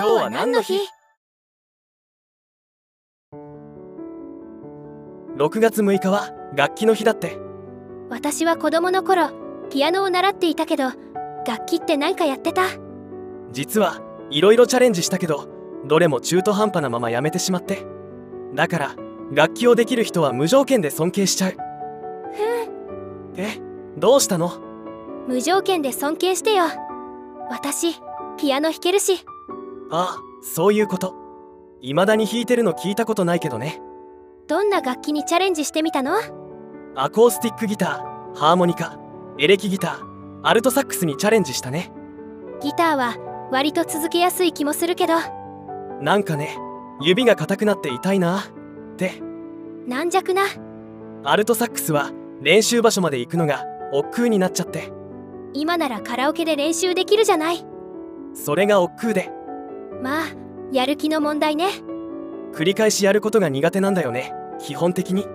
今日は何の日 ?6 月6日は楽器の日だって。私は子供の頃ピアノを習っていたけど楽器って何かやってた？実はいろいろチャレンジしたけどどれも中途半端なままやめてしまって。だから楽器をできる人は無条件で尊敬しちゃう。ふえどうしたの？無条件で尊敬してよ。私ピアノ弾けるしああそういうこと。未だに弾いてるの聞いたことないけどね。どんな楽器にチャレンジしてみたの？アコースティックギターハーモニカエレキギターアルトサックスにチャレンジしたね。ギターは割と続けやすい気もするけど。なんかね指が硬くなって痛いなって。軟弱な。アルトサックスは練習場所まで行くのが億劫になっちゃって。今ならカラオケで練習できるじゃない。それが億劫でまあやる気の問題ね。繰り返しやることが苦手なんだよね。基本的に。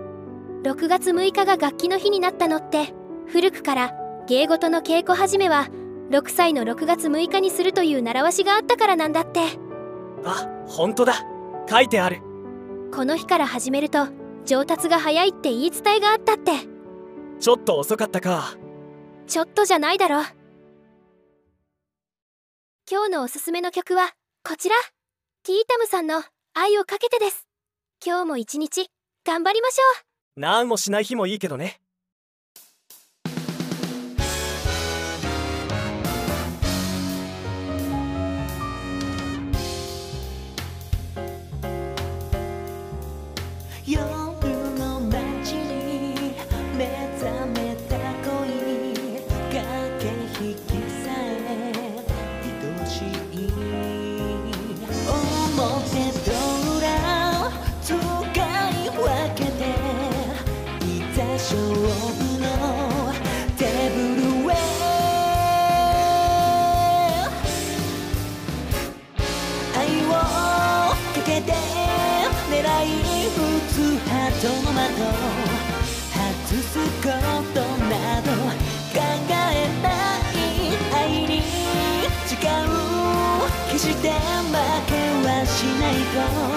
6月6日が楽器の日になったのって古くから芸事の稽古始めは6歳の6月6日にするという習わしがあったからなんだって。あ本当だ。書いてある。この日から始めると上達が早いって言い伝えがあったって。ちょっと遅かったか。ちょっとじゃないだろ。今日のおすすめの曲はこちら。ティータムさんの「愛をかけて」です。今日も一日頑張りましょう。なんもしない日もいいけどね。夜の街に目覚めた恋。駆け引きさえ愛しい勝負のテーブルへ愛をかけて狙い撃つハートの的外すことなど考えない愛に誓う決して負けはしないと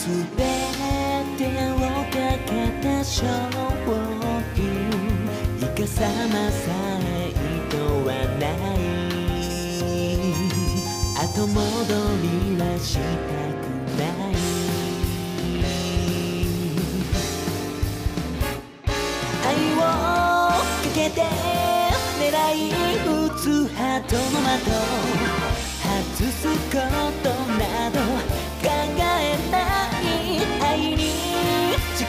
すべてをかけた勝負イカさまさえ意図はない後戻りはしたくない愛をかけて狙い撃つハートの的外すことな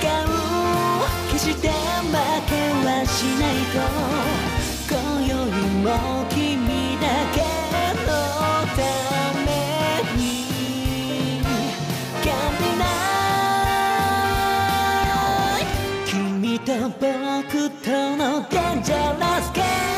誓う決して負けはしないと今宵も君だけのために Can't be night 君と僕とのデンジャラスケー